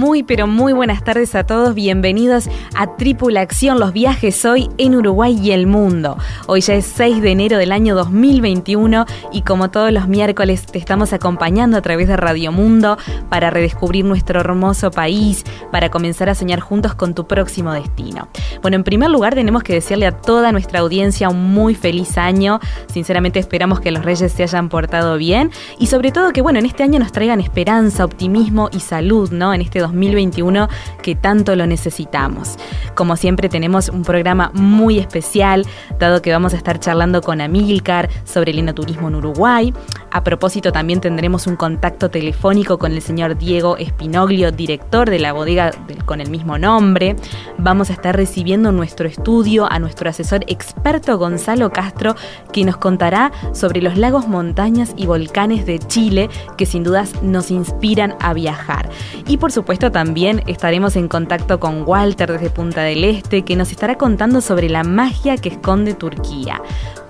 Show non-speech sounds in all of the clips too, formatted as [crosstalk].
Muy pero muy buenas tardes a todos, bienvenidos a Tripulación, los viajes hoy en Uruguay y el mundo. Hoy ya es 6 de enero del año 2021 y como todos los miércoles te estamos acompañando a través de Radio Mundo para redescubrir nuestro hermoso país, para comenzar a soñar juntos con tu próximo destino. Bueno, en primer lugar tenemos que desearle a toda nuestra audiencia un muy feliz año, sinceramente esperamos que los reyes se hayan portado bien y sobre todo que bueno, en este año nos traigan esperanza, optimismo y salud, ¿no? En este 2021 que tanto lo necesitamos. Como siempre tenemos un programa muy especial, dado que vamos a estar charlando con Amílcar sobre el enoturismo en Uruguay. A propósito también tendremos un contacto telefónico con el señor Diego Espinoglio, director de la bodega con el mismo nombre. Vamos a estar recibiendo en nuestro estudio a nuestro asesor experto Gonzalo Castro, que nos contará sobre los lagos, montañas y volcanes de Chile, que sin dudas nos inspiran a viajar. Y por supuesto también estaremos en contacto con Walter desde Punta del Este, que nos estará contando sobre la magia que esconde Turquía.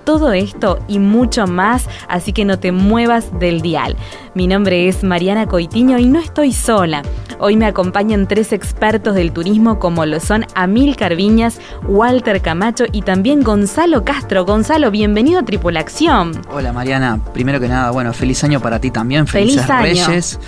Todo esto y mucho más, así que no te muevas del dial. Mi nombre es Mariana Coitiño y no estoy sola. Hoy me acompañan tres expertos del turismo como lo son Amil Carviñas, Walter Camacho y también Gonzalo Castro. Gonzalo, bienvenido a Tripulación. Hola Mariana, primero que nada, bueno, feliz año para ti también, felices Feliz Reyes.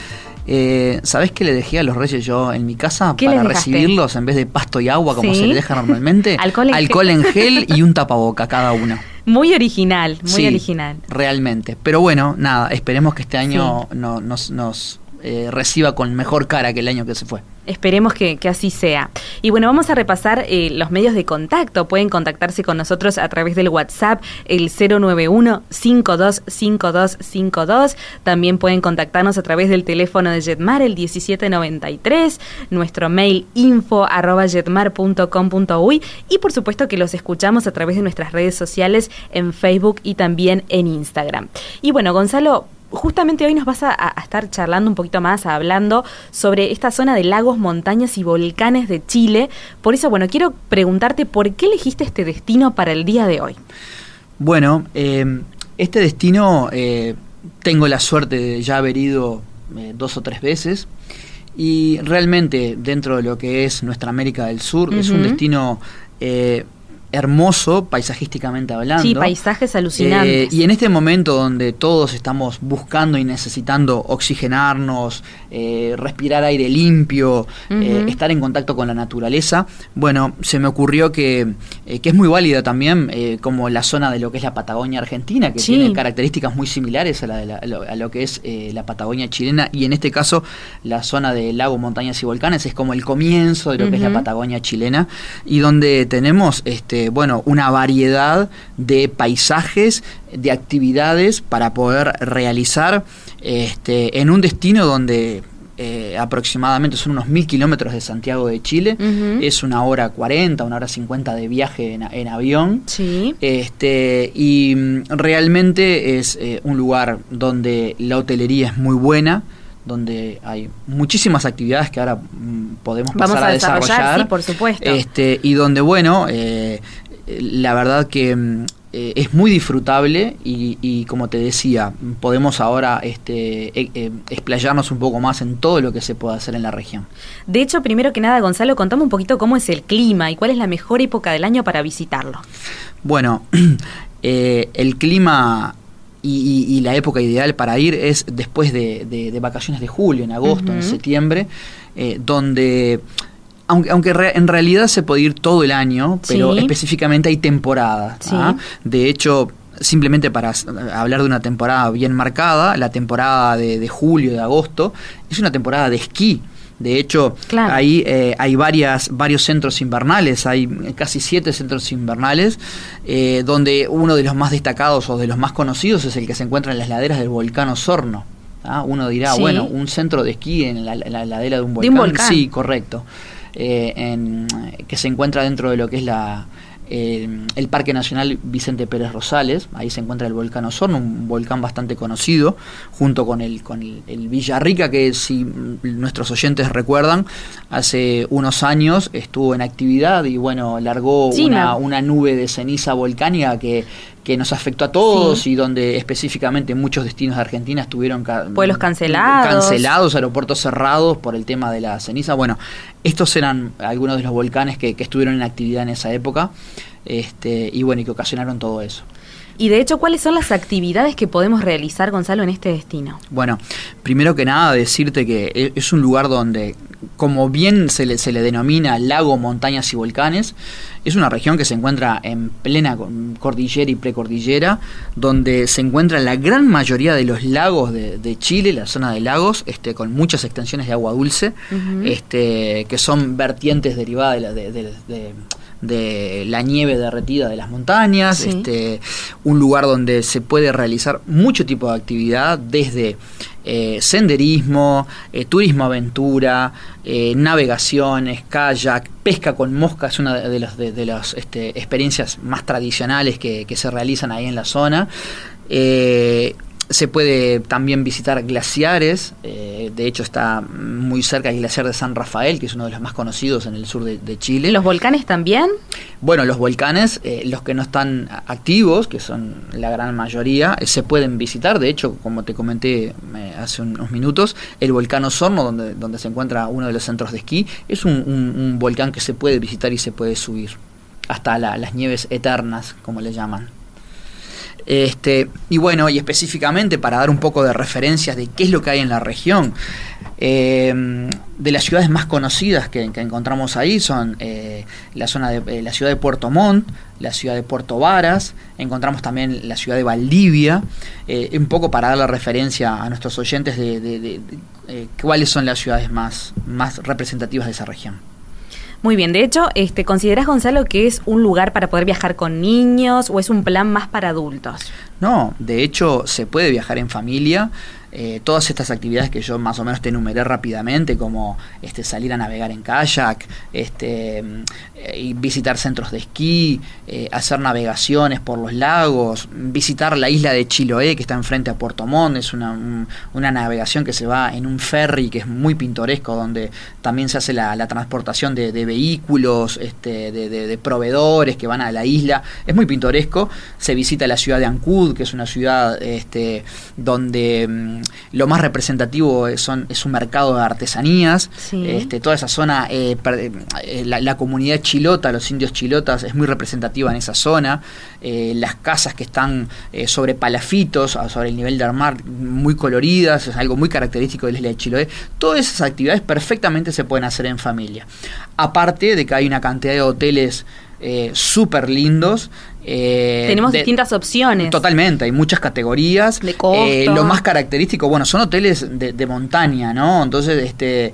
Eh, ¿Sabés qué le dejé a los reyes yo en mi casa ¿Qué para recibirlos en vez de pasto y agua como ¿Sí? se le deja normalmente? [laughs] Alcohol en Alcohol en gel y un tapaboca cada uno. Muy original, muy Sí, original. Realmente. Pero bueno, nada, esperemos que este año no- nos, nos eh, reciba con mejor cara que el año que se fue. Esperemos que, que así sea. Y bueno, vamos a repasar eh, los medios de contacto. Pueden contactarse con nosotros a través del WhatsApp, el 091-525252. También pueden contactarnos a través del teléfono de Jetmar, el 1793. Nuestro mail info arroba jetmar.com.uy. Y por supuesto que los escuchamos a través de nuestras redes sociales en Facebook y también en Instagram. Y bueno, Gonzalo, justamente hoy nos vas a, a estar charlando un poquito más, hablando sobre esta zona de lagos, montañas y volcanes de Chile. Por eso, bueno, quiero preguntarte por qué elegiste este destino para el día de hoy. Bueno, eh, este destino eh, tengo la suerte de ya haber ido eh, dos o tres veces y realmente dentro de lo que es nuestra América del Sur es un destino hermoso paisajísticamente hablando. Sí, paisajes alucinantes. Eh, y en este momento donde todos estamos buscando y necesitando oxigenarnos, eh, respirar aire limpio, eh, estar en contacto con la naturaleza, bueno, se me ocurrió que, que es muy válida también como la zona de lo que es la Patagonia Argentina, que Sí. tiene características muy similares a, la de la- a lo, que es la Patagonia chilena y en este caso la zona de lagos, montañas y volcanes es como el comienzo de lo que es la. Patagonia chilena y donde tenemos este bueno una variedad de paisajes de actividades para poder realizar este en un destino donde eh, aproximadamente son unos mil kilómetros de Santiago de Chile es una hora 40 una hora 50 de viaje en, en avión Sí. este, y mm, realmente es eh, un lugar donde la hotelería es muy buena, donde hay muchísimas actividades que ahora mm, podemos Vamos pasar a a, desarrollar, desarrollar. sí, por supuesto. Este, y donde, bueno, eh, eh, la verdad que mm, eh, es muy disfrutable y, y, como te decía, podemos ahora este, eh, eh, explayarnos un poco más en todo lo que se puede hacer en la región. De hecho, primero que nada, Gonzalo, contame un poquito cómo es el clima y cuál es la mejor época del año para visitarlo. Bueno, [clears throat] eh, el clima y, la época ideal para ir es después de, de- de vacaciones de julio, en agosto, en septiembre, donde, aunque, aunque re- en realidad se puede ir todo el año, pero Sí. específicamente hay temporadas. Sí. ¿ah? De hecho, simplemente para hablar de una temporada bien marcada, la temporada de, de julio, de agosto, es una temporada de esquí. De hecho, ahí eh, hay varias, varios centros invernales, hay casi siete centros invernales, eh, donde uno de los más destacados o de los más conocidos es el que se encuentra en las laderas del volcán Osorno. ¿ah? Uno dirá, bueno, un centro de esquí en la, ladera de un volcán. Sí, correcto. En, que se encuentra dentro de lo que es la, eh, el Parque Nacional Vicente Pérez Rosales, ahí se encuentra el volcán Osorno, un volcán bastante conocido, junto con el, con el, Villarrica, que si nuestros oyentes recuerdan, hace unos años estuvo en actividad y bueno, largó una, una, nube de ceniza volcánica que, que nos afectó a todos y donde específicamente muchos destinos de Argentina estuvieron pueblos cancelados. cancelados aeropuertos cerrados por el tema de la ceniza. Bueno estos eran algunos de los volcanes que, que estuvieron en actividad en esa época este, y bueno y que ocasionaron todo eso y de hecho, ¿cuáles son las actividades que podemos realizar, Gonzalo, en este destino? Bueno, primero que nada decirte que e, es un lugar donde, como bien se le, se le denomina lago, montañas y volcanes, es una región que se encuentra en plena cordillera y precordillera, donde se encuentra la gran mayoría de los lagos de, Chile, la zona de lagos, este, con muchas extensiones de agua dulce, este, que son vertientes derivadas de, de de la nieve derretida de las montañas, este, un lugar donde se puede realizar mucho tipo de actividad, desde eh, senderismo, eh, turismo aventura, eh, navegaciones, kayak, pesca con mosca, es una de, las de, las este, experiencias más tradicionales que, que, se realizan ahí en la zona. Se puede también visitar glaciares, eh, de hecho está muy cerca el glaciar de San Rafael, que es uno de los más conocidos en el sur de, Chile. ¿Los volcanes también? Bueno, los volcanes, eh, los que no están activos, que son la gran mayoría, eh, se pueden visitar. De hecho, como te comenté hace unos minutos, el volcán Osorno, donde, donde se encuentra uno de los centros de esquí, es un, volcán que se puede visitar y se puede subir hasta las nieves eternas, como le llaman. Este, y bueno, y específicamente para dar un poco de referencias de qué es lo que hay en la región, eh, de las ciudades más conocidas que, encontramos ahí son eh, la zona de eh, la ciudad de Puerto Montt, la ciudad de Puerto Varas, encontramos también la ciudad de Valdivia, un poco para dar la referencia a nuestros oyentes de, cuáles son las ciudades más, más representativas de esa región. Muy bien, de hecho, este, ¿considerás, Gonzalo, que es un lugar para poder viajar con niños o es un plan más para adultos? No, de hecho, se puede viajar en familia. Eh, todas estas actividades que yo más o menos te enumeré rápidamente, como este, salir a navegar en kayak, este, eh, visitar centros de esquí, eh, hacer navegaciones por los lagos, visitar la isla de Chiloé, que está enfrente a Puerto Montt, es una, una navegación que se va en un ferry que es muy pintoresco, donde también se hace la, transportación de, vehículos, este, de, proveedores que van a la isla, es muy pintoresco, se visita la ciudad de Ancud, que es una ciudad este, donde mm, lo más representativo son, es un mercado de artesanías. Este, toda esa zona, eh, eh, la, comunidad chilota, los indios chilotas, es muy representativa en esa zona. Eh, las casas que están sobre palafitos, sobre el nivel del mar, muy coloridas, es algo muy característico de la isla de Chiloé. Todas esas actividades perfectamente se pueden hacer en familia. Aparte de que hay una cantidad de hoteles eh, súper lindos. Eh, Tenemos distintas opciones. Totalmente, hay muchas categorías. De costo. Eh, lo más característico, bueno, son hoteles de, montaña, ¿no? Entonces, este,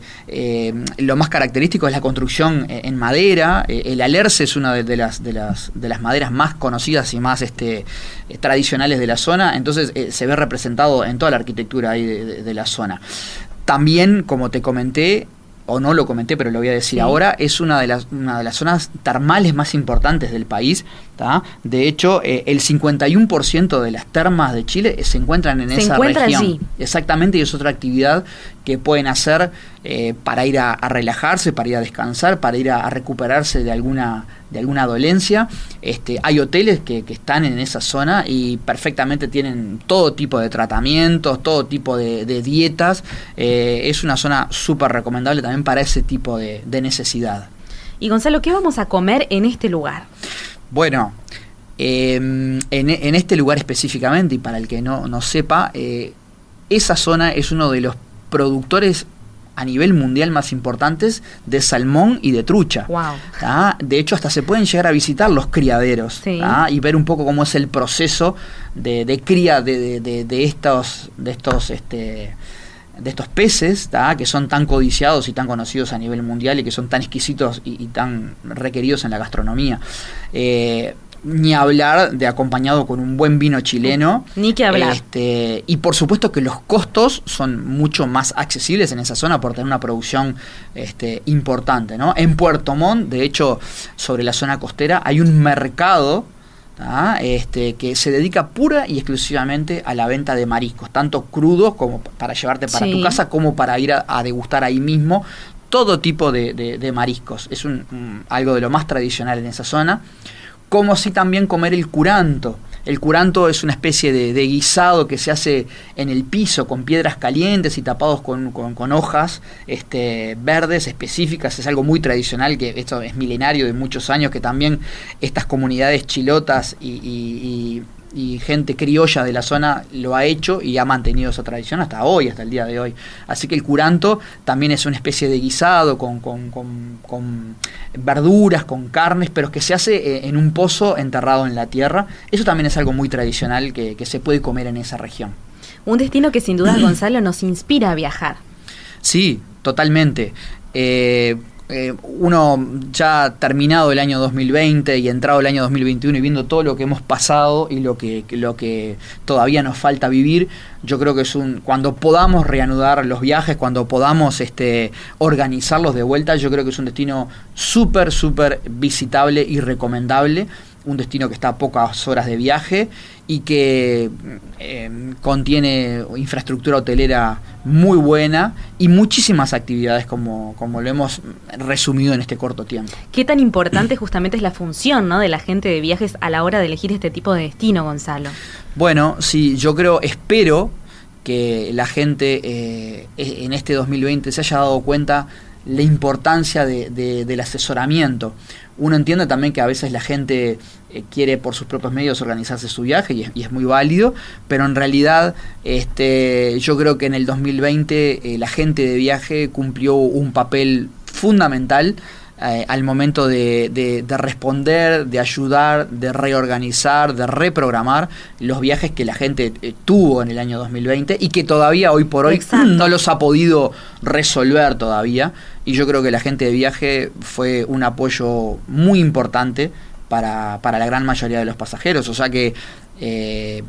lo más característico es la construcción en madera. el alerce es una de, las, de, las, de las maderas más conocidas y más este, tradicionales de la zona. Entonces, se ve representado en toda la arquitectura ahí de la zona. También, como te comenté, o no lo comenté, pero lo voy a decir ahora, es una de, las, una de las zonas termales más importantes del país. De hecho, eh, el 51% de las termas de Chile se encuentran en esa región. Exactamente, y es otra actividad que pueden hacer eh, para ir a, relajarse, para ir a descansar, para ir a, recuperarse de alguna, de alguna dolencia. Este, hay hoteles que, están en esa zona y perfectamente tienen todo tipo de tratamientos, todo tipo de, dietas. Eh, es una zona súper recomendable también para ese tipo de, necesidad. Y Gonzalo, ¿qué vamos a comer en este lugar? Bueno, em, en, este lugar específicamente, y para el que no, no sepa, eh, esa zona es uno de los productores a nivel mundial más importantes de salmón y de trucha. De hecho, hasta se pueden llegar a visitar los criaderos y ver un poco cómo es el proceso de, cría de, estos, de estos este, de estos peces que son tan codiciados y tan conocidos a nivel mundial y que son tan exquisitos y, tan requeridos en la gastronomía. Eh, ni hablar de acompañado con un buen vino chileno. Ni que hablar. Este, y por supuesto que los costos son mucho más accesibles en esa zona por tener una producción este, importante. ¿no? En Puerto Montt, de hecho, sobre la zona costera, hay un mercado este, que se dedica pura y exclusivamente a la venta de mariscos, tanto crudos como para llevarte para tu casa, como para ir a, degustar ahí mismo todo tipo de, mariscos. Es un, algo de lo más tradicional en esa zona. Como si también comer el curanto. El curanto es una especie de, guisado que se hace en el piso con piedras calientes y tapados con, hojas este, verdes específicas. Es algo muy tradicional, que esto es milenario de muchos años, que también estas comunidades chilotas y y gente criolla de la zona lo ha hecho y ha mantenido esa tradición hasta hoy, hasta el día de hoy. Así que el curanto también es una especie de guisado con, con, con, verduras, con carnes, pero que se hace eh, en un pozo enterrado en la tierra. Eso también es algo muy tradicional que, que se puede comer en esa región. Un destino que sin duda, [clears throat] Gonzalo, nos inspira a viajar. Sí, totalmente. Eh, eh, uno ya terminado el año 2020 y entrado el año 2021 y viendo todo lo que hemos pasado y lo que, lo que todavía nos falta vivir, yo creo que es un cuando podamos reanudar los viajes, cuando podamos este, organizarlos de vuelta, yo creo que es un destino súper, súper visitable y recomendable un destino que está a pocas horas de viaje y que eh, contiene infraestructura hotelera muy buena y muchísimas actividades como, como lo hemos resumido en este corto tiempo. ¿Qué tan importante justamente es la función ¿no? de la gente de viajes a la hora de elegir este tipo de destino, Gonzalo? Bueno, sí, yo creo, espero que la gente eh, en este 2020 se haya dado cuenta la importancia de, del asesoramiento. Uno entiende también que a veces la gente eh, quiere por sus propios medios organizarse su viaje y es, muy válido, pero en realidad este, yo creo que en el 2020 eh, la gente de viaje cumplió un papel fundamental eh, al momento de, responder, de ayudar, de reorganizar, de reprogramar los viajes que la gente eh, tuvo en el año 2020 y que todavía hoy por hoy no los ha podido resolver todavía. Y yo creo que la gente de viaje fue un apoyo muy importante para, la gran mayoría de los pasajeros. O sea que eh,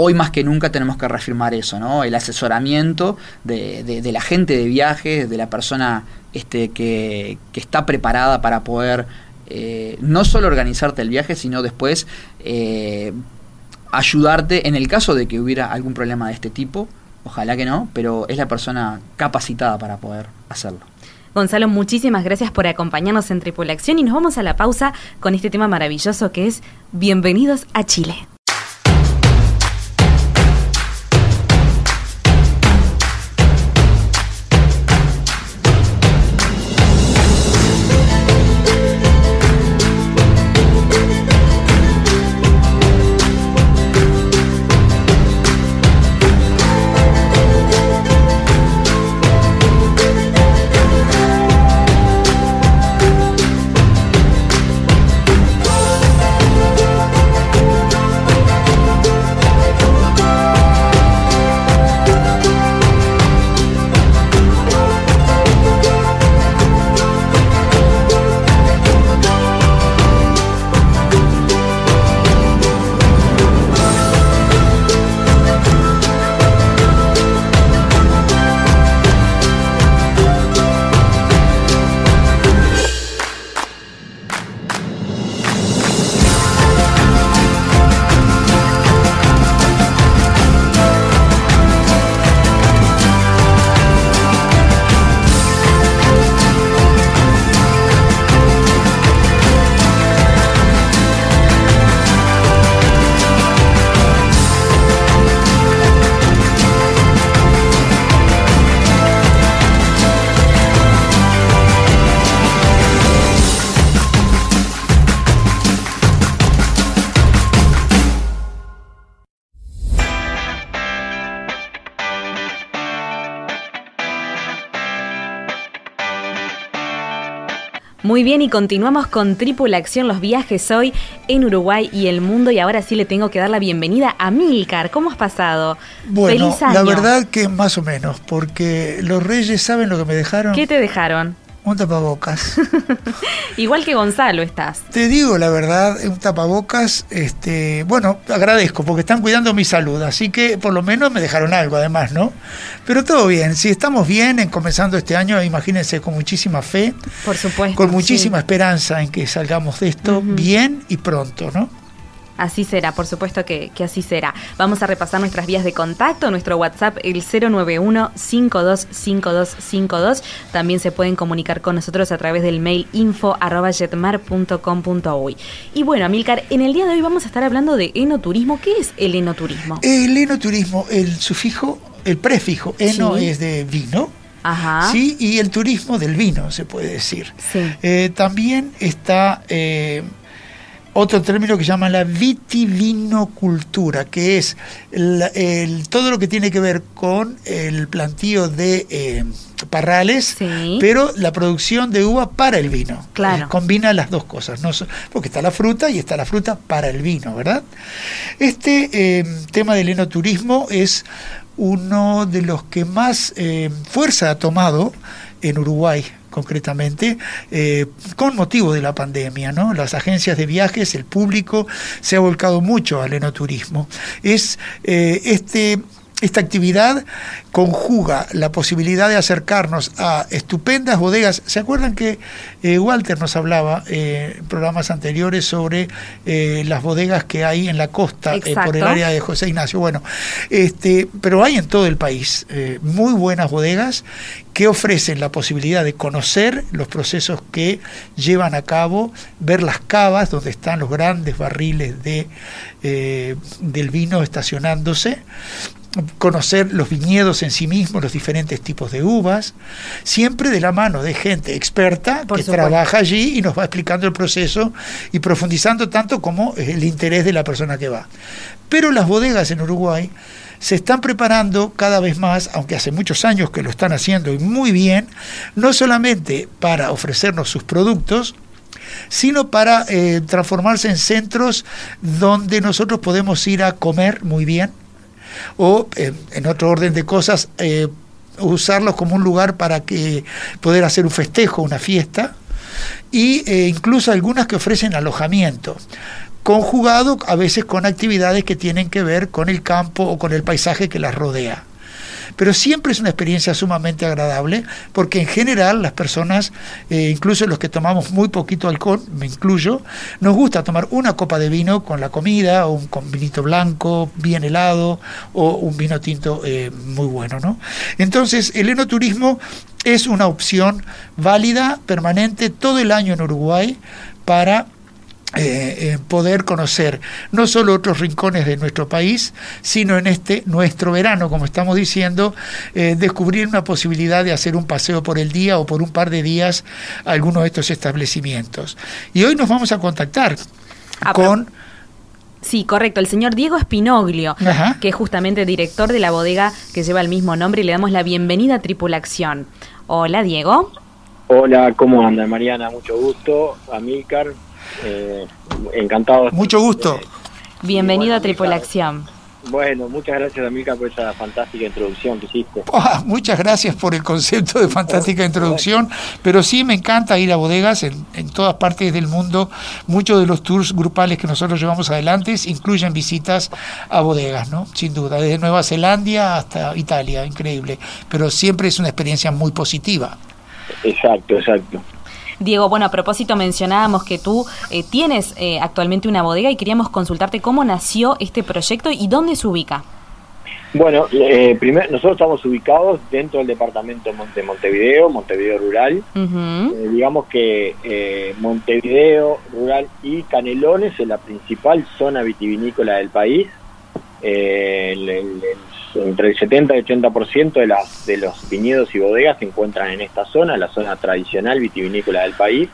hoy más que nunca tenemos que reafirmar eso, ¿no? El asesoramiento de, la gente de viajes, de la persona este, que, está preparada para poder eh, no solo organizarte el viaje, sino después eh, ayudarte en el caso de que hubiera algún problema de este tipo. Ojalá que no, pero es la persona capacitada para poder hacerlo. Gonzalo, muchísimas gracias por acompañarnos en Tripulación y nos vamos a la pausa con este tema maravilloso que es Bienvenidos a Chile. Muy bien, y continuamos con Tripula Acción, los viajes hoy en Uruguay y el mundo. Y ahora sí le tengo que dar la bienvenida a Milcar. ¿Cómo has pasado? Bueno, la verdad que más o menos, porque los reyes saben lo que me dejaron. ¿Qué te dejaron? Un tapabocas. [laughs] Igual que Gonzalo estás. Te digo la verdad, un tapabocas, este, bueno, agradezco porque están cuidando mi salud, así que por lo menos me dejaron algo además, ¿no? Pero todo bien, si estamos bien en comenzando este año, imagínense con muchísima fe. Por supuesto. Con muchísima esperanza en que salgamos de esto bien y pronto, ¿no? Así será, por supuesto que, así será. Vamos a repasar nuestras vías de contacto, nuestro WhatsApp el 091-525252. También se pueden comunicar con nosotros a través del mail info Y bueno, Amilcar, en el día de hoy vamos a estar hablando de enoturismo. ¿Qué es el enoturismo? El enoturismo, el sufijo, el prefijo, eno es de vino. Ajá. ¿sí? Y el turismo del vino, se puede decir. Sí. Eh, también está eh, otro término que se llama la vitivinocultura, que es todo lo que tiene que ver con el plantío de eh, parrales, pero la producción de uva para el vino. Claro. Eh, combina las dos cosas, ¿no? porque está la fruta y está la fruta para el vino, ¿verdad? Este eh, tema del enoturismo es uno de los que más fuerza ha tomado en Uruguay concretamente, eh, con motivo de la pandemia. ¿no? Las agencias de viajes, el público se ha volcado mucho al enoturismo. Es eh, este esta actividad conjuga la posibilidad de acercarnos a estupendas bodegas. ¿Se acuerdan que eh, Walter nos hablaba eh, en programas anteriores sobre eh, las bodegas que hay en la costa por el área de José Ignacio? Bueno, este, pero hay en todo el país muy buenas bodegas que ofrecen la posibilidad de conocer los procesos que llevan a cabo, ver las cavas donde están los grandes barriles de, del vino estacionándose conocer los viñedos en sí mismos, los diferentes tipos de uvas, siempre de la mano de gente experta que trabaja allí y nos va explicando el proceso y profundizando tanto como el interés de la persona que va. Pero las bodegas en Uruguay se están preparando cada vez más, aunque hace muchos años que lo están haciendo y muy bien, no solamente para ofrecernos sus productos, sino para eh, transformarse en centros donde nosotros podemos ir a comer muy bien, o eh, en otro orden de cosas, eh, usarlos como un lugar para que poder hacer un festejo, una fiesta, y eh, incluso algunas que ofrecen alojamiento conjugado a veces con actividades que tienen que ver con el campo o con el paisaje que las rodea pero siempre es una experiencia sumamente agradable porque en general las personas, eh, incluso los que tomamos muy poquito alcohol, me incluyo, nos gusta tomar una copa de vino con la comida o un vinito blanco bien helado o un vino tinto eh, muy bueno. ¿no? Entonces el enoturismo es una opción válida, permanente, todo el año en Uruguay para eh, eh, poder conocer no solo otros rincones de nuestro país, sino en este nuestro verano, como estamos diciendo, eh, descubrir una posibilidad de hacer un paseo por el día o por un par de días a alguno de estos establecimientos. Y hoy nos vamos a contactar ah, con... Sí, correcto. El señor Diego Espinoglio, que es justamente director de la bodega que lleva el mismo nombre, y le damos la bienvenida a Tripulación. Hola, Diego. Hola, ¿cómo anda, Mariana? Mucho gusto. Amílcar, eh, encantado. Mucho gusto. Bienvenido a Tripulación. Bueno, muchas gracias Amica por esa fantástica introducción que hiciste. [laughs] Ah, muchas gracias por el concepto de fantástica introducción, pero sí me encanta ir a bodegas en, en, todas partes del mundo. Muchos de los tours grupales que nosotros llevamos adelante incluyen visitas a bodegas, ¿no? Sin duda, desde Nueva Zelanda hasta Italia, increíble, pero siempre es una experiencia muy positiva. Exacto, exacto. Diego, bueno, a propósito mencionábamos que tú eh, tienes eh, actualmente una bodega y queríamos consultarte cómo nació este proyecto y dónde se ubica. Bueno, eh, primero, nosotros estamos ubicados dentro del departamento de Montevideo, Montevideo Rural. digamos que Montevideo Rural y Canelones es la principal zona vitivinícola del país. el, entre el 70 y 80% de, las, de los viñedos y bodegas se encuentran en esta zona, la zona tradicional vitivinícola del país.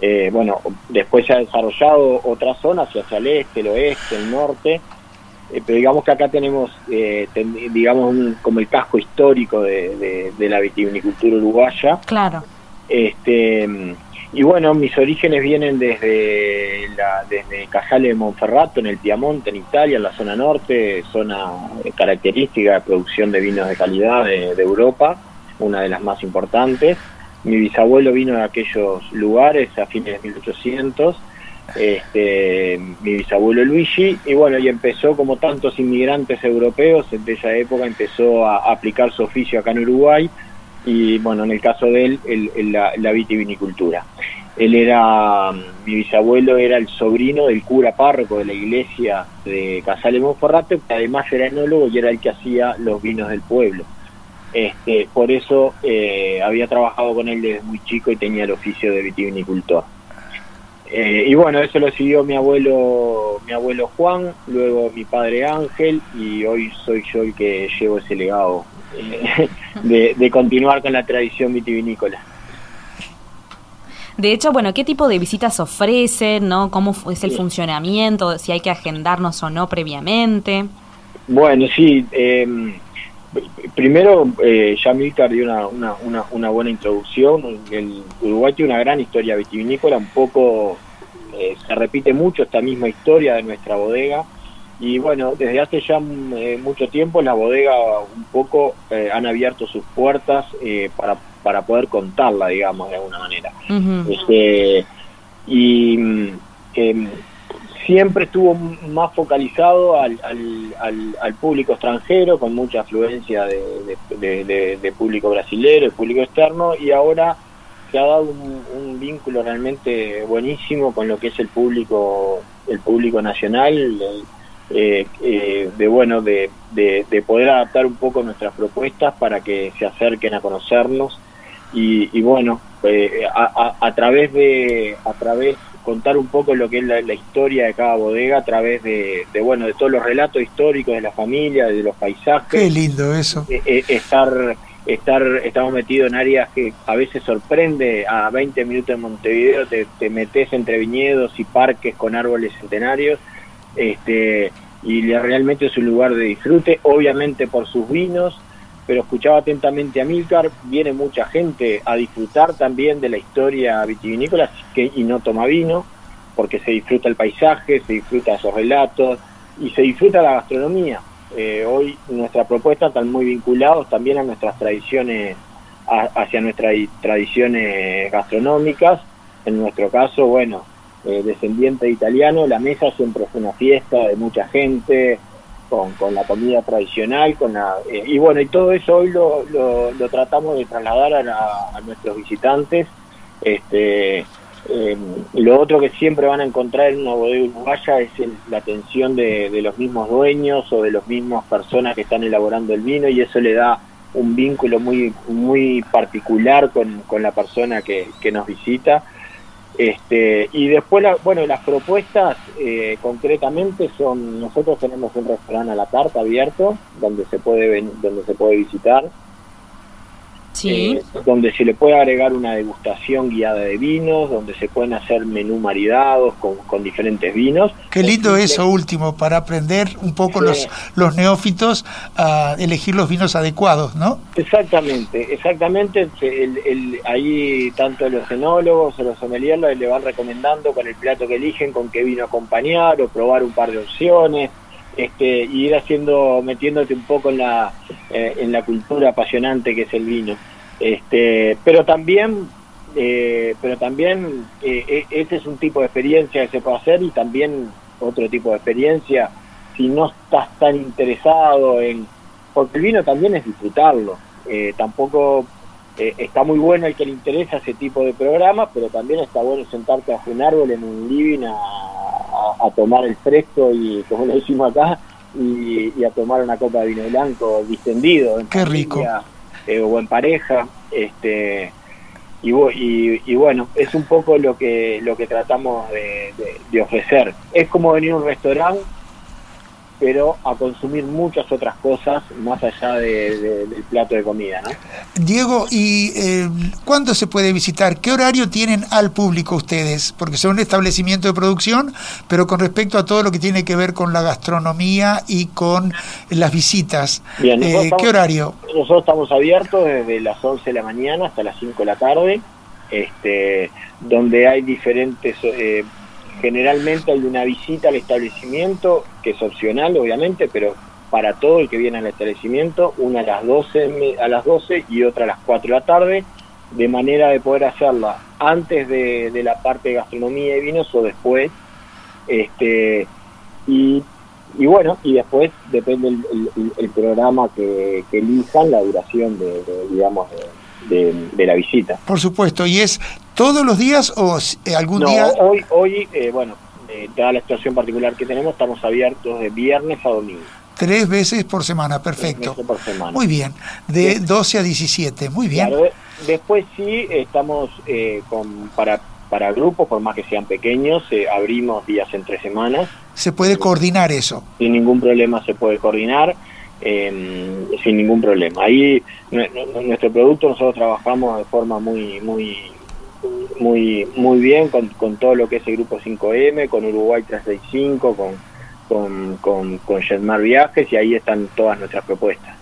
Eh, bueno, después se ha desarrollado otras zonas hacia el este, el oeste, el norte, eh, pero digamos que acá tenemos, eh, digamos, como el casco histórico de, de, la vitivinicultura uruguaya. Claro. Este, y bueno, mis orígenes vienen desde, la, desde de Monferrato, en el Piamonte, en Italia, en la zona norte, zona característica de producción de vinos de calidad de, Europa, una de las más importantes. Mi bisabuelo vino de aquellos lugares a fines de 1800, este, mi bisabuelo Luigi, y bueno, y empezó como tantos inmigrantes europeos, de esa época empezó a aplicar su oficio acá en Uruguay, y bueno, en el caso de él, la, vitivinicultura. Él era, mi bisabuelo era el sobrino del cura párroco de la iglesia de Casale Monforrato, que además era enólogo y era el que hacía los vinos del pueblo. Este, por eso eh, había trabajado con él desde muy chico y tenía el oficio de vitivinicultor. Eh, y bueno, eso lo siguió mi abuelo, mi abuelo Juan, luego mi padre Ángel y hoy soy yo el que llevo ese legado de, continuar con la tradición vitivinícola. De hecho, bueno, ¿qué tipo de visitas ofrecen? ¿no? ¿Cómo es el funcionamiento? Si hay que agendarnos o no previamente. Bueno, sí. Em, primero, eh, ya Milcar dio una, una, una, buena introducción. El Uruguay tiene una gran historia vitivinícola, un poco eh, se repite mucho esta misma historia de nuestra bodega y bueno, desde hace ya mm, eh, mucho tiempo la bodega un poco eh, han abierto sus puertas eh, para, para poder contarla, digamos, de alguna manera. este, y mm, em, siempre estuvo más focalizado al, al, al, público extranjero, con mucha afluencia de, de, público brasilero, de público externo, y ahora se ha dado un, un, vínculo realmente buenísimo con lo que es el público el público nacional, el, eh, eh, de bueno de, de, poder adaptar un poco nuestras propuestas para que se acerquen a conocernos. Y, bueno eh, a, a, través de a través contar un poco lo que es la, historia de cada bodega a través de, bueno de todos los relatos históricos de la familia de los paisajes. Qué lindo eso. Estar estar estamos metidos en áreas que a veces sorprende. A 20 minutos de Montevideo te, te metes entre viñedos y parques con árboles centenarios este, y realmente es un lugar de disfrute, obviamente por sus vinos, pero escuchaba atentamente a Milcar, viene mucha gente a disfrutar también de la historia vitivinícola que, y no toma vino, porque se disfruta el paisaje, se disfruta esos relatos y se disfruta la gastronomía. Eh, hoy nuestra propuesta están muy vinculados también a nuestras tradiciones, hacia nuestras tradiciones gastronómicas. En nuestro caso, bueno, eh, descendiente italiano, la mesa siempre fue una fiesta de mucha gente, con, con la comida tradicional, con la, eh, y bueno, y todo eso hoy lo, lo, tratamos de trasladar a, nuestros visitantes. Este, eh, lo otro que siempre van a encontrar en una bodega uruguaya es la atención de, de, los mismos dueños o de las mismas personas que están elaborando el vino y eso le da un vínculo muy muy particular con, con la persona que, que nos visita este, y después, bueno, las propuestas eh, concretamente son, nosotros tenemos un restaurante a la carta abierto, donde se puede, donde se puede visitar, sí. Eh, donde se le puede agregar una degustación guiada de vinos, donde se pueden hacer menú maridados con, con diferentes vinos. Qué lindo eso último, para aprender un poco los, los neófitos a elegir los vinos adecuados, ¿no? Exactamente, exactamente. El, ahí tanto los enólogos o los sommeliers le van recomendando con el plato que eligen, con qué vino acompañar o probar un par de opciones. Este, ir haciendo, metiéndote un poco en la, eh, en la cultura apasionante que es el vino. Este, pero también, eh, pero también eh, ese es un tipo de experiencia que se puede hacer y también otro tipo de experiencia si no estás tan interesado en, porque el vino también es disfrutarlo. tampoco está muy bueno el que le interesa ese tipo de programas, pero también está bueno sentarte a un árbol en un living a, a, tomar el fresco y, como lo decimos acá, y, a tomar una copa de vino blanco distendido. En Qué rico. Eh, o en pareja. este y, y, bueno, es un poco lo que lo que tratamos de, de ofrecer. Es como venir a un restaurante pero a consumir muchas otras cosas más allá del plato de comida. ¿no? Diego, ¿y eh, cuándo se puede visitar? ¿Qué horario tienen al público ustedes? Porque son un establecimiento de producción, pero con respecto a todo lo que tiene que ver con la gastronomía y con las visitas, eh, ¿qué horario? Nosotros estamos abiertos desde las 11 de la mañana hasta las 5 de la tarde. este, donde hay diferentes, eh, generalmente hay una visita al establecimiento, que es opcional obviamente, pero para todo el que viene al establecimiento, una a las 12, a las 12 y otra a las 4 de la tarde, de manera de poder hacerla antes de, la parte de gastronomía y vinos o después. Este, y, bueno, y después depende el, programa que, elijan, la duración de, digamos, de, la visita. Por supuesto, ¿y es todos los días o eh, algún día? Hoy, hoy eh, bueno, eh, dada la situación particular que tenemos, estamos abiertos de viernes a domingo. Tres veces por semana, perfecto. por semana. Muy bien, de 12 a 17, muy bien. después sí, estamos con, para, para grupos, por más que sean pequeños, abrimos días entre semanas. ¿Se puede coordinar eso? Sin ningún problema se puede coordinar. Em, sin ningún problema. Ahí nuestro producto nosotros trabajamos de forma muy muy muy muy bien con, con todo lo que es el grupo 5M, con Uruguay 365, con con, con, con Viajes y ahí están todas nuestras propuestas.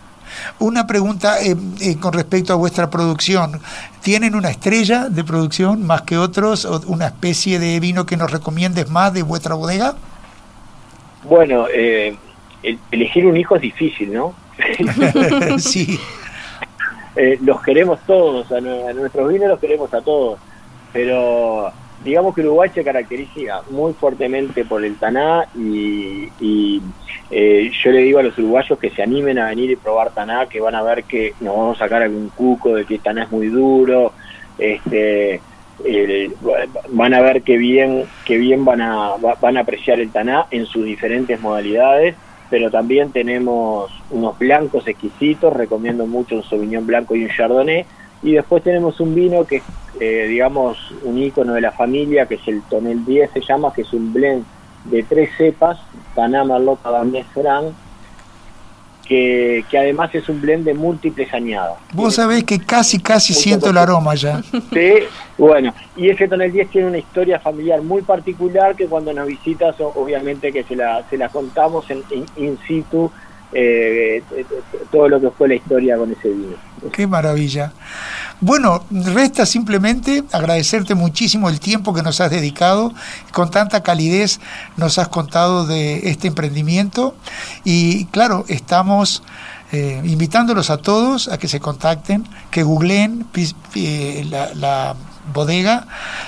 Una pregunta eh, eh, con respecto a vuestra producción. ¿Tienen una estrella de producción más que otros o una especie de vino que nos recomiendes más de vuestra bodega? Bueno, eh, elegir un hijo es difícil, ¿no? [laughs] sí. Eh, los queremos todos, a, nuestros vinos los queremos a todos, pero digamos que Uruguay se caracteriza muy fuertemente por el taná y, eh, yo le digo a los uruguayos que se animen a venir y probar taná, que van a ver que nos vamos a sacar algún cuco de que taná es muy duro, este van a ver que bien que bien van a van a apreciar el taná en sus diferentes modalidades pero también tenemos unos blancos exquisitos, recomiendo mucho un Sauvignon blanco y un Chardonnay, y después tenemos un vino que es, eh, digamos, un icono de la familia, que es el Tonel 10, se llama, que es un blend de tres cepas, Panama, Lota, Cabernet Franc, que, además es un blend de múltiples añadas. Vos sabés que casi, casi siento el aroma ya. [laughs] Sí, bueno, y ese tonel 10 tiene una historia familiar muy particular que cuando nos visitas, obviamente que se la, se la contamos en, in situ, eh, todo lo que fue la historia con ese vino. Qué maravilla. Bueno, resta simplemente agradecerte muchísimo el tiempo que nos has dedicado, con tanta calidez nos has contado de este emprendimiento y claro, estamos eh, invitándolos a todos a que se contacten, que googleen eh, la bodega.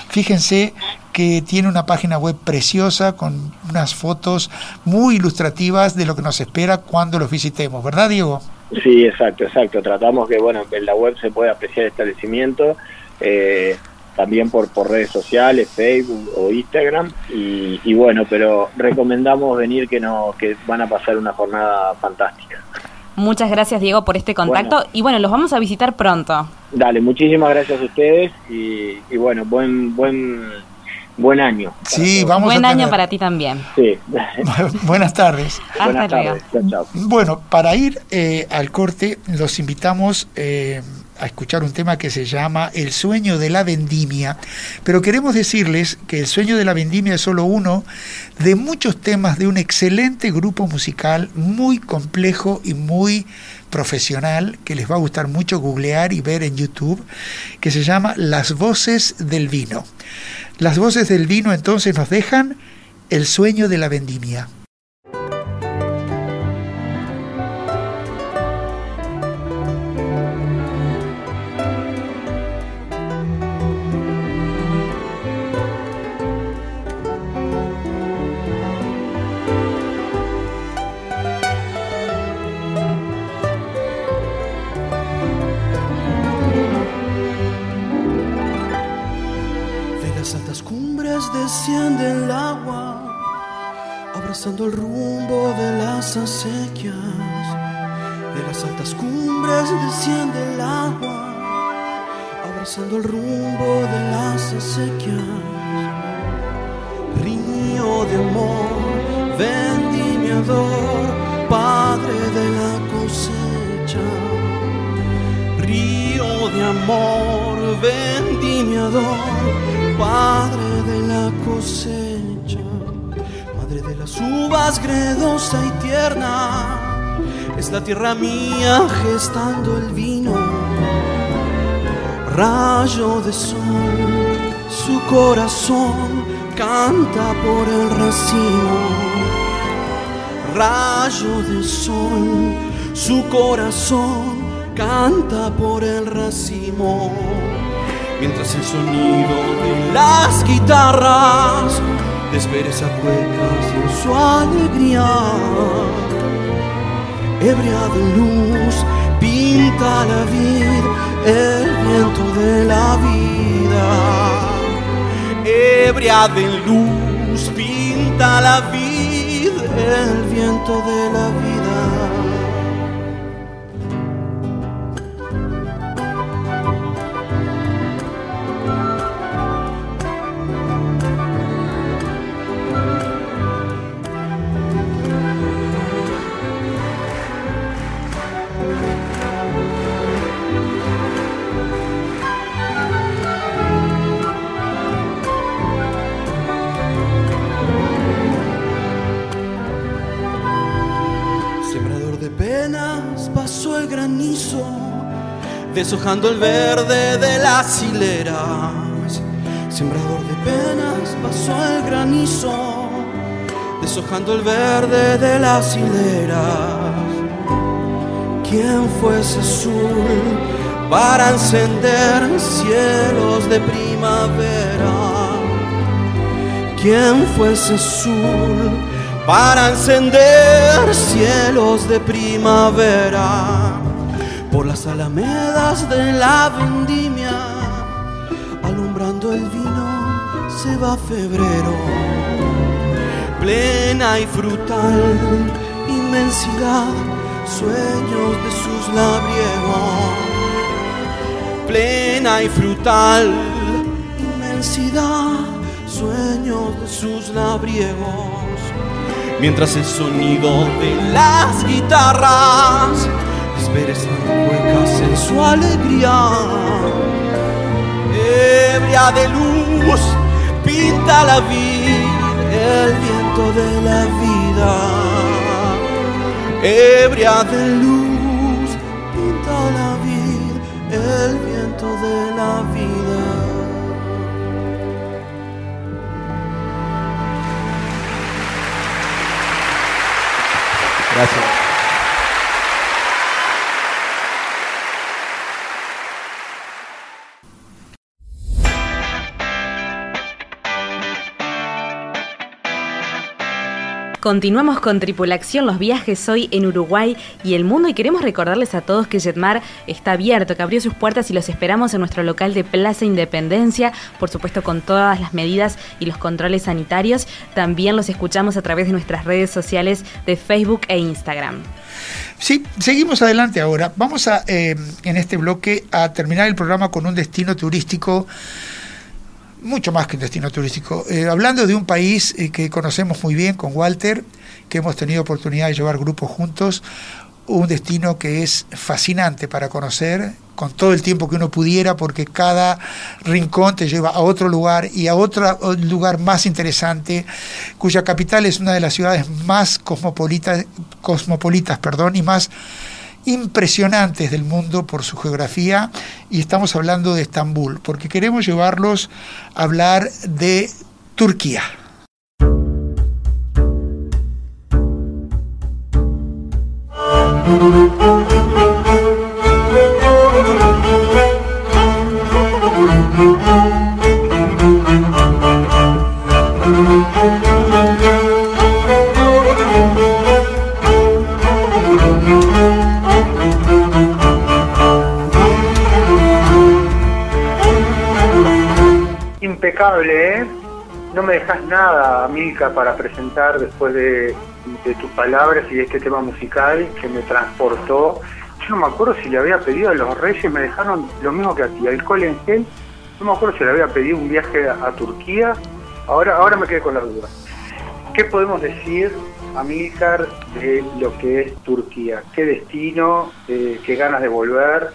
Fíjense que tiene una página web preciosa con unas fotos muy ilustrativas de lo que nos espera cuando los visitemos, ¿verdad Diego? Sí, exacto, exacto. Tratamos que bueno en la web se pueda apreciar el establecimiento, eh, también por, por redes sociales, Facebook o Instagram, y, y, bueno, pero recomendamos venir que, no, que van a pasar una jornada fantástica. Muchas gracias Diego por este contacto y bueno, los vamos a visitar pronto. Dale, muchísimas gracias a ustedes y, y bueno, buen buen buen año. Sí, vamos Buen año para ti también. Sí. [laughs] Buenas tardes. Buenas tardes. Bueno, para ir eh, al corte, los invitamos eh, a escuchar un tema que se llama El sueño de la vendimia, pero queremos decirles que el sueño de la vendimia es solo uno de muchos temas de un excelente grupo musical muy complejo y muy profesional que les va a gustar mucho googlear y ver en YouTube, que se llama Las Voces del Vino. Las voces del vino entonces nos dejan el sueño de la vendimia. El rumbo de las acequias. De las altas cumbres desciende el agua, abrazando el rumbo de las acequias. Río de amor, vendimiador, padre de la cosecha. Río de amor, vendimiador, padre de la cosecha uvas gredosa y tierna, es la tierra mía gestando el vino. Rayo de sol, su corazón canta por el racimo. Rayo de sol, su corazón canta por el racimo. Mientras el sonido de las guitarras despereza cuecas en su alegría. Ebria de luz pinta la vida, el viento de la vida. Ebria de luz pinta la vida, el viento de la vida. Deshojando el verde de las hileras. Sembrador de penas pasó el granizo, deshojando el verde de las hileras. ¿Quién fuese azul para encender cielos de primavera? ¿Quién fuese azul para encender cielos de primavera? Por las alamedas de la vendimia, alumbrando el vino, se va febrero, plena y frutal inmensidad, sueños de sus labriegos, plena y frutal inmensidad, sueños de sus labriegos, mientras el sonido de las guitarras desperezan huecas en su alegría. Ebria de luz, pinta la vida, el viento de la vida. Ebria de luz, Continuamos con Tripulación, los viajes hoy en Uruguay y el mundo y queremos recordarles a todos que Jetmar está abierto, que abrió sus puertas y los esperamos en nuestro local de Plaza Independencia, por supuesto con todas las medidas y los controles sanitarios. También los escuchamos a través de nuestras redes sociales de Facebook e Instagram. Sí, seguimos adelante ahora. Vamos a, eh, en este bloque, a terminar el programa con un destino turístico mucho más que un destino turístico. Eh, hablando de un país eh, que conocemos muy bien con Walter, que hemos tenido oportunidad de llevar grupos juntos, un destino que es fascinante para conocer con todo el tiempo que uno pudiera porque cada rincón te lleva a otro lugar y a otro lugar más interesante cuya capital es una de las ciudades más cosmopolitas, cosmopolitas perdón, y más impresionantes del mundo por su geografía y estamos hablando de Estambul, porque queremos llevarlos a hablar de Turquía. Nada, Milka, para presentar después de, tus palabras y de este tema musical que me transportó. Yo no me acuerdo si le había pedido a los Reyes, me dejaron lo mismo que a ti, alcohol en gel. No me acuerdo si le había pedido un viaje a, Turquía. Ahora, ahora me quedé con la duda. ¿Qué podemos decir, Amílcar, de lo que es Turquía? ¿Qué destino? Eh, ¿Qué ganas de volver?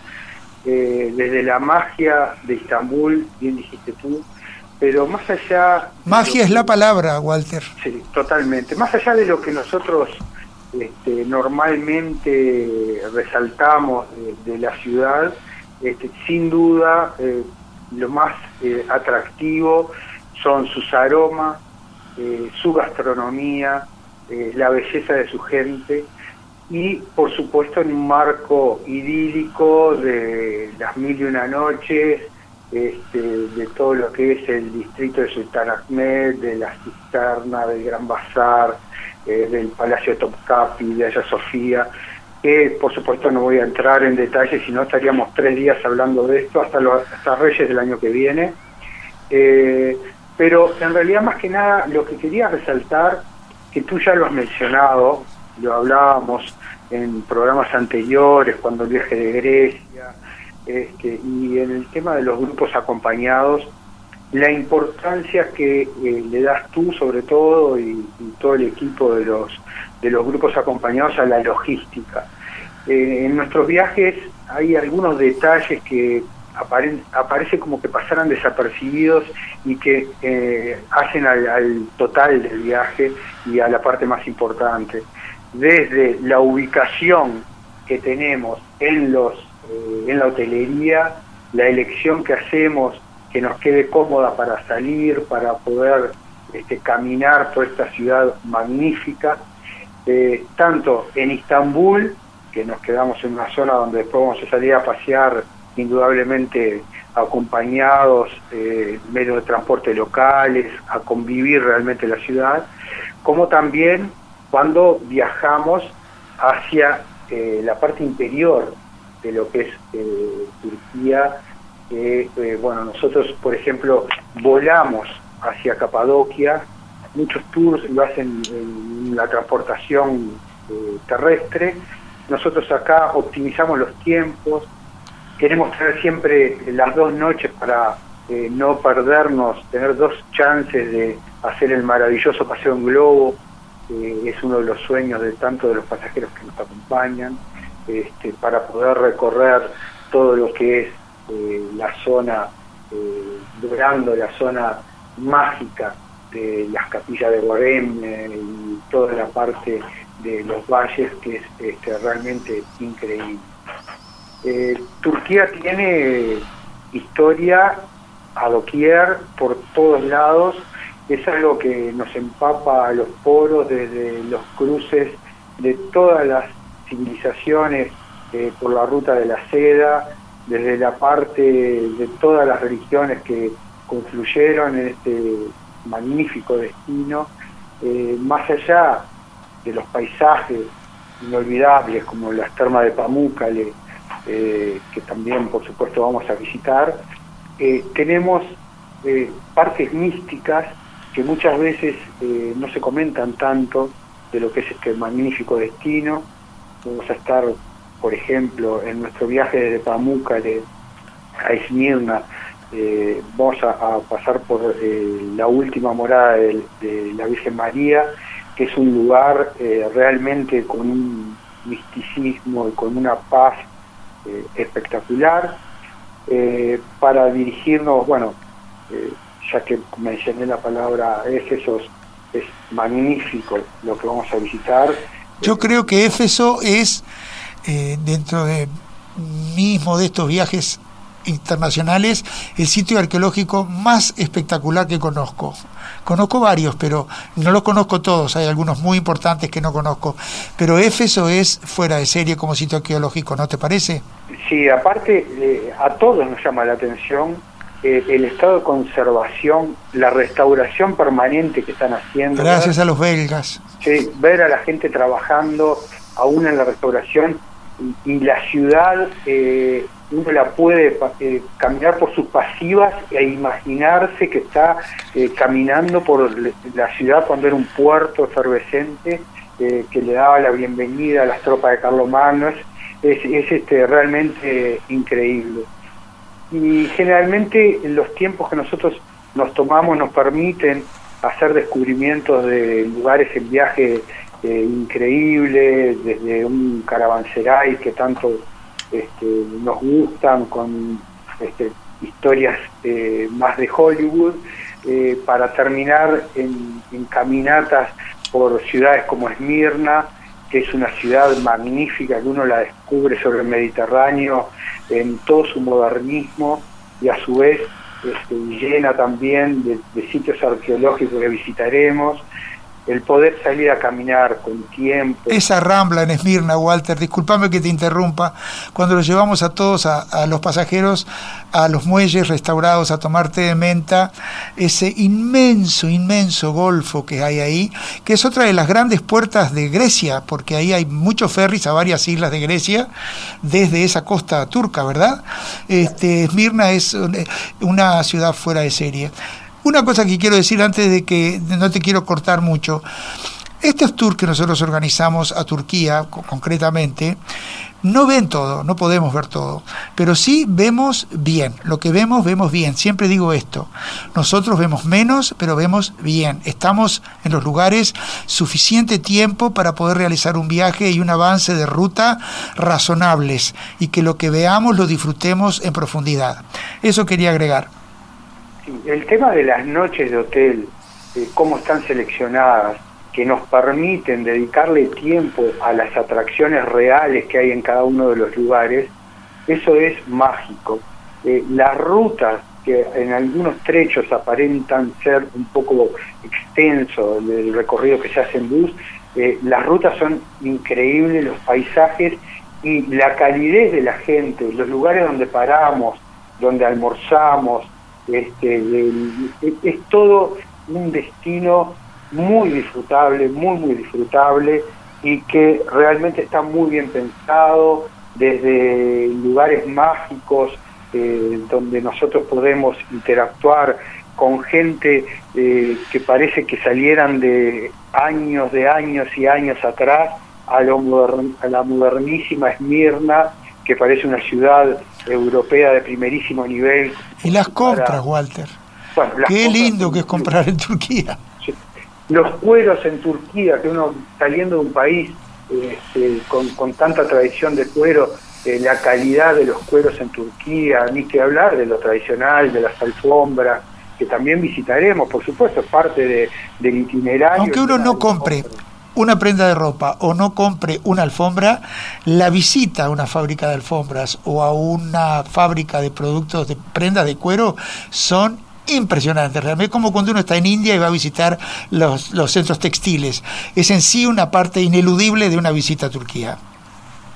Eh, desde la magia de Estambul, bien dijiste tú, pero más allá... Magia es la palabra, Walter. Sí, totalmente. Más allá de lo que nosotros este, normalmente resaltamos de, la ciudad, este, sin duda lo más atractivo son sus aromas, su gastronomía, la belleza de su gente y por supuesto en un marco idílico de las mil y una noches, este, de todo lo que es el distrito de Sultan Ahmed, de la cisterna, del Gran Bazar, eh, del Palacio Topkapi, de Aya Sofía, que por supuesto no voy a entrar en detalles, si no estaríamos tres días hablando de esto hasta, los, Reyes del año que viene. Eh, pero en realidad más que nada lo que quería resaltar, que tú ya lo has mencionado, lo hablábamos en programas anteriores, cuando el viaje de Grecia, este, y en el tema de los grupos acompañados, la importancia que eh, le das tú sobre todo y, todo el equipo de los, de los grupos acompañados a la logística. Eh, en nuestros viajes hay algunos detalles que aparecen aparece como que pasaran desapercibidos y que eh, hacen al, total del viaje y a la parte más importante. Desde la ubicación que tenemos en los eh, en la hotelería, la elección que hacemos que nos quede cómoda para salir, para poder este, caminar por esta ciudad magnífica, eh, tanto en Istambul, que nos quedamos en una zona donde después vamos a salir a pasear indudablemente acompañados, eh, medios de transporte locales, a convivir realmente la ciudad, como también cuando viajamos hacia la parte interior de lo que es eh, Turquía. Eh, bueno, nosotros, por ejemplo, volamos hacia Capadocia, muchos tours lo hacen en la transportación eh, terrestre. Nosotros acá optimizamos los tiempos, queremos tener siempre las dos noches para no perdernos, tener dos chances de hacer el maravilloso paseo en globo, es uno de los sueños de tanto de los pasajeros que nos acompañan. Este, para poder recorrer todo lo que es eh, la zona, eh, la zona mágica de las capillas de Guarem y toda la parte de los valles que es este, realmente increíble. Eh, Turquía tiene historia a doquier por todos lados, es algo que nos empapa a los poros desde los cruces de todas las civilizaciones eh, por la ruta de la seda, desde la parte de todas las religiones que confluyeron en este magnífico destino, eh, más allá de los paisajes inolvidables como las termas de Pamukkale, eh, que también por supuesto vamos a visitar, tenemos partes místicas que muchas veces no se comentan tanto de lo que es este magnífico destino, Vamos a estar, por ejemplo, en nuestro viaje desde Pamukkale a Esmirna, eh, vamos a, pasar por eh, la última morada de, la Virgen María, que es un lugar eh, realmente con un misticismo y con una paz espectacular, para dirigirnos, bueno, ya que mencioné la palabra Éfesos, es magnífico lo que vamos a visitar yo creo que Éfeso es, eh, dentro de mismo de estos viajes internacionales, el sitio arqueológico más espectacular que conozco. Conozco varios, pero no los conozco todos, hay algunos muy importantes que no conozco, pero Éfeso es fuera de serie como sitio arqueológico, ¿no te parece? Sí, aparte eh, a todos nos llama la atención eh, el estado de conservación, la restauración permanente que están haciendo. Gracias a los belgas. Sí, ver a la gente trabajando aún en la restauración y, la ciudad eh, uno la puede eh, caminar por sus pasivas e imaginarse que está caminando por la ciudad cuando era un puerto efervescente que le daba la bienvenida a las tropas de Carlomagno. Es, es este, realmente increíble y generalmente los tiempos que nosotros nos tomamos nos permiten hacer descubrimientos de lugares en viaje eh, increíbles, desde un caravanserai que tanto este, nos gustan, con este, historias eh, más de Hollywood, eh, para terminar en, caminatas por ciudades como Esmirna, que es una ciudad magnífica, que uno la descubre sobre el Mediterráneo en todo su modernismo y a su vez este, llena también de sitios arqueológicos que visitaremos el poder salir a caminar con tiempo. Esa rambla en Esmirna, Walter, discúlpame que te interrumpa, cuando los llevamos a todos, a, los pasajeros, a los muelles restaurados a tomar té de menta, ese inmenso, inmenso golfo que hay ahí, que es otra de las grandes puertas de Grecia, porque ahí hay muchos ferries a varias islas de Grecia, desde esa costa turca, ¿verdad? Este, Esmirna es una ciudad fuera de serie. Una cosa que quiero decir antes de que no te quiero cortar mucho. Estos tours que nosotros organizamos a Turquía, concretamente, no ven todo, no podemos ver todo, pero sí vemos bien. Lo que vemos, vemos bien. Siempre digo esto. Nosotros vemos menos, pero vemos bien. Estamos en los lugares suficiente tiempo para poder realizar un viaje y un avance de ruta razonables y que lo que veamos lo disfrutemos en profundidad. Eso quería agregar el tema de las noches de hotel, cómo están seleccionadas, que nos permiten dedicarle tiempo a las atracciones reales que hay en cada uno de los lugares, eso es mágico. Eh, las rutas que en algunos trechos aparentan ser un poco extenso del recorrido que se hace en bus, eh, las rutas son increíbles, los paisajes y la calidez de la gente, los lugares donde paramos, donde almorzamos, este, es todo un destino muy disfrutable, muy, muy disfrutable y que realmente está muy bien pensado desde lugares mágicos eh, donde nosotros podemos interactuar con gente eh, que parece que salieran de años, de años y años atrás a, lo a la modernísima Esmirna, que parece una ciudad europea de primerísimo nivel. Y las compras, Walter. Qué lindo que es comprar en Turquía. Los cueros en Turquía, que uno saliendo de un país este, con, tanta tradición de cuero, eh, la calidad de los cueros en Turquía, ni que hablar de lo tradicional, de las alfombras, que también visitaremos, por supuesto, es parte de, del itinerario. Aunque uno no compre, una prenda de ropa o no compre una alfombra, la visita a una fábrica de alfombras o a una fábrica de productos de prendas de cuero son impresionantes. Realmente como cuando uno está en India y va a visitar los, los centros textiles. Es en sí una parte ineludible de una visita a Turquía.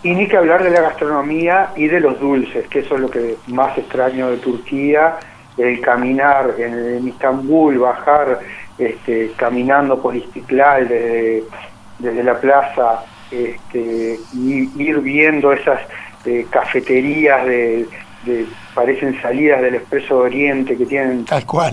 Y ni que hablar de la gastronomía y de los dulces, que eso es lo que más extraño de Turquía, el caminar en, en Istambul, bajar este, caminando por Istiklal desde, desde la plaza este, y ir viendo esas eh, cafeterías de, parecen salidas del Expreso de Oriente que tienen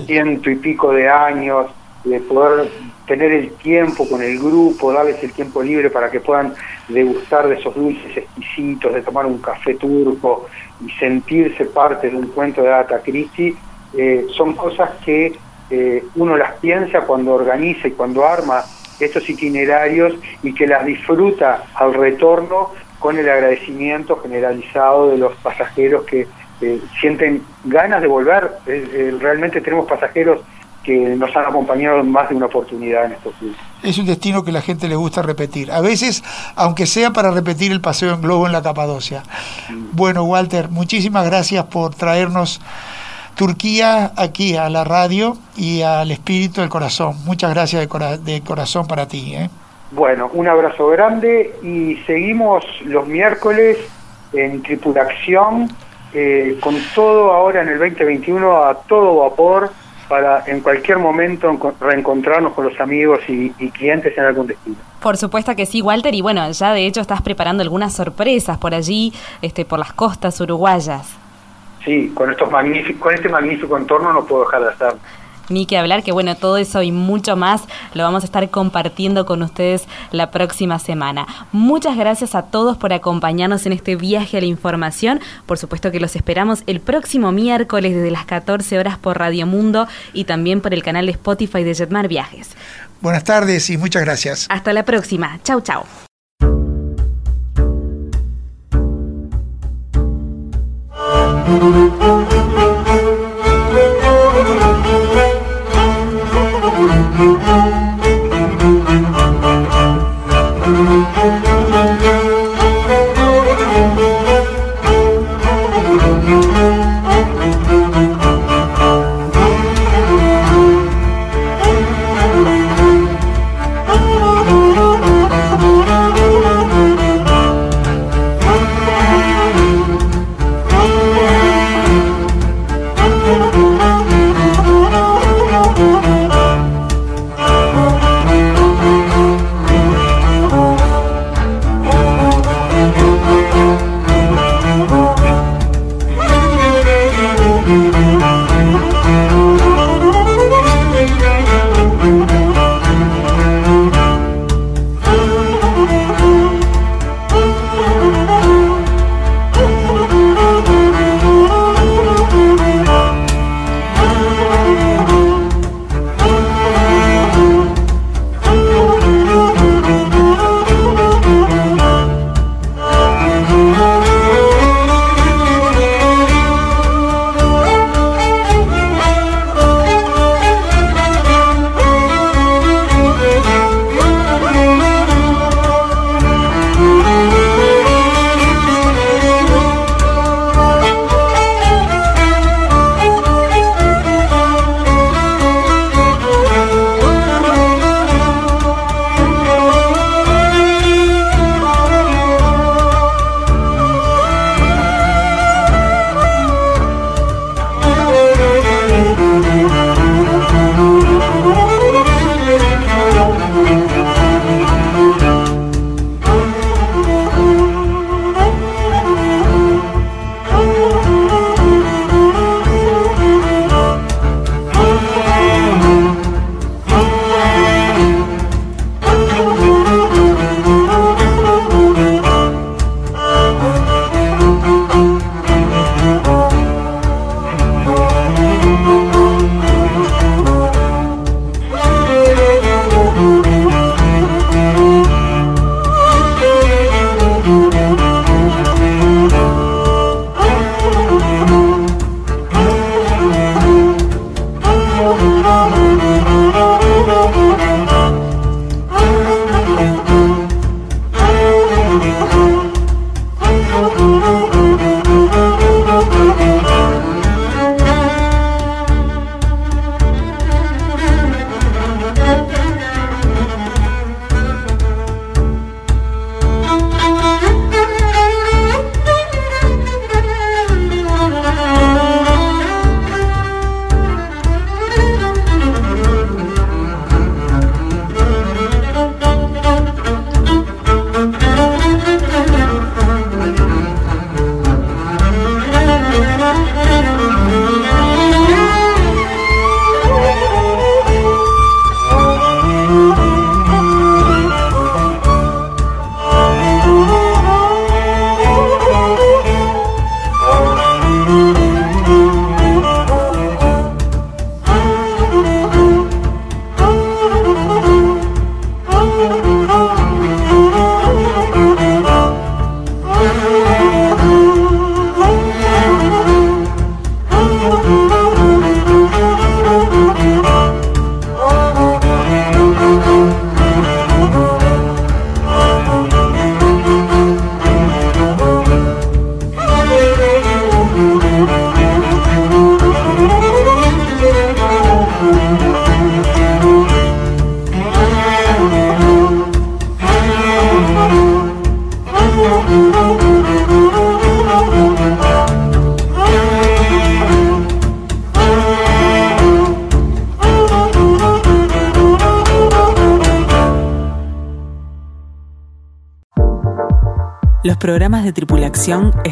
ciento y pico de años, de poder tener el tiempo con el grupo, darles el tiempo libre para que puedan degustar de esos dulces exquisitos, de tomar un café turco y sentirse parte de un cuento de Agatha Christie, eh, son cosas que eh, uno las piensa cuando organiza y cuando arma estos itinerarios y que las disfruta al retorno con el agradecimiento generalizado de los pasajeros que eh, sienten ganas de volver. Eh, realmente tenemos pasajeros que nos han acompañado en más de una oportunidad en estos días. Es un destino que la gente le gusta repetir. A veces, aunque sea para repetir el paseo en globo en la Capadocia. Bueno, Walter, muchísimas gracias por traernos Turquía aquí a la radio y al espíritu del corazón. Muchas gracias de, corazón para ti. ¿eh? Bueno, un abrazo grande y seguimos los miércoles en tripulación eh, con todo ahora en el 2021 a todo vapor para en cualquier momento reencontrarnos con los amigos y, y, clientes en algún destino. Por supuesto que sí, Walter, y bueno, ya de hecho estás preparando algunas sorpresas por allí, este, por las costas uruguayas. Sí, con, estos magníficos, con este magnífico entorno no puedo dejar de estar. Ni que hablar, que bueno, todo eso y mucho más lo vamos a estar compartiendo con ustedes la próxima semana. Muchas gracias a todos por acompañarnos en este viaje a la información. Por supuesto que los esperamos el próximo miércoles desde las 14 horas por Radio Mundo y también por el canal de Spotify de Jetmar Viajes. Buenas tardes y muchas gracias. Hasta la próxima. Chau, chau.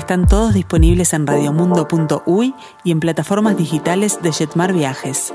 Están todos disponibles en radiomundo.uy y en plataformas digitales de Jetmar Viajes.